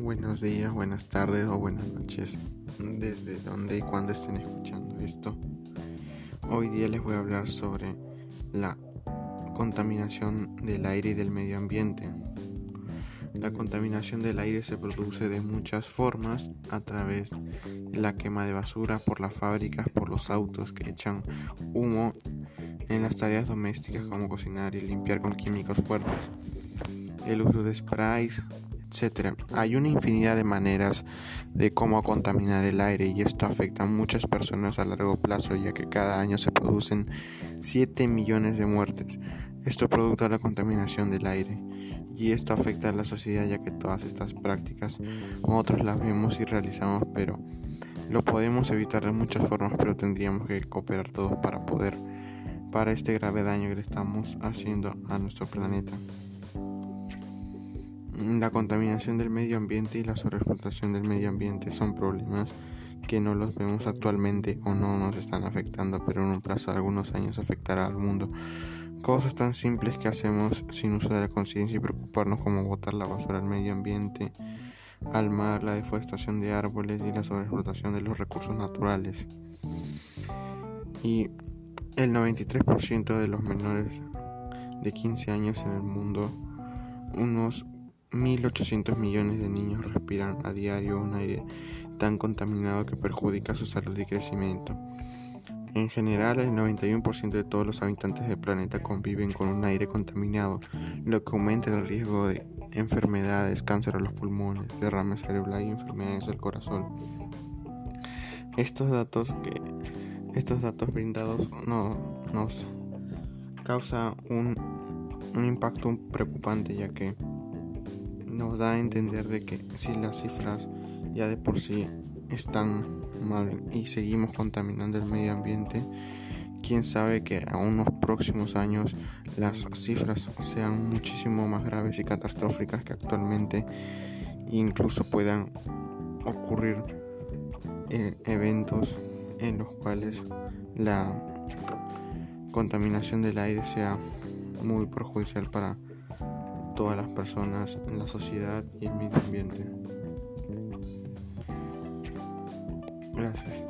buenos días, buenas tardes o buenas noches, desde donde y cuando estén escuchando esto. Hoy día les voy a hablar sobre la contaminación del aire y del medio ambiente. La contaminación del aire se produce de muchas formas a través de la quema de basura por las fábricas, por los autos que echan humo en las tareas domésticas como cocinar y limpiar con químicos fuertes, el uso de sprays, Hay una infinidad de maneras de cómo contaminar el aire y esto afecta a muchas personas a largo plazo ya que cada año se producen 7 millones de muertes. Esto producto de la contaminación del aire y esto afecta a la sociedad ya que todas estas prácticas nosotros las vemos y realizamos pero lo podemos evitar de muchas formas pero tendríamos que cooperar todos para poder para este grave daño que le estamos haciendo a nuestro planeta. La contaminación del medio ambiente y la sobreexplotación del medio ambiente son problemas que no los vemos actualmente o no nos están afectando, pero en un plazo de algunos años afectará al mundo. Cosas tan simples que hacemos sin uso de la conciencia y preocuparnos como botar la basura al medio ambiente, al mar, la deforestación de árboles y la sobreexplotación de los recursos naturales. Y el 93% de los menores de 15 años en el mundo, unos 1.800 millones de niños respiran a diario un aire tan contaminado que perjudica su salud y crecimiento. En general, el 91% de todos los habitantes del planeta conviven con un aire contaminado, lo que aumenta el riesgo de enfermedades, cáncer a los pulmones, derrame cerebral y enfermedades del corazón. Estos datos que estos datos brindados no, nos causa un, un impacto preocupante ya que nos da a entender de que si las cifras ya de por sí están mal y seguimos contaminando el medio ambiente, quién sabe que a unos próximos años las cifras sean muchísimo más graves y catastróficas que actualmente e incluso puedan ocurrir eh, eventos en los cuales la contaminación del aire sea muy perjudicial para todas las personas la sociedad y el medio ambiente. Gracias.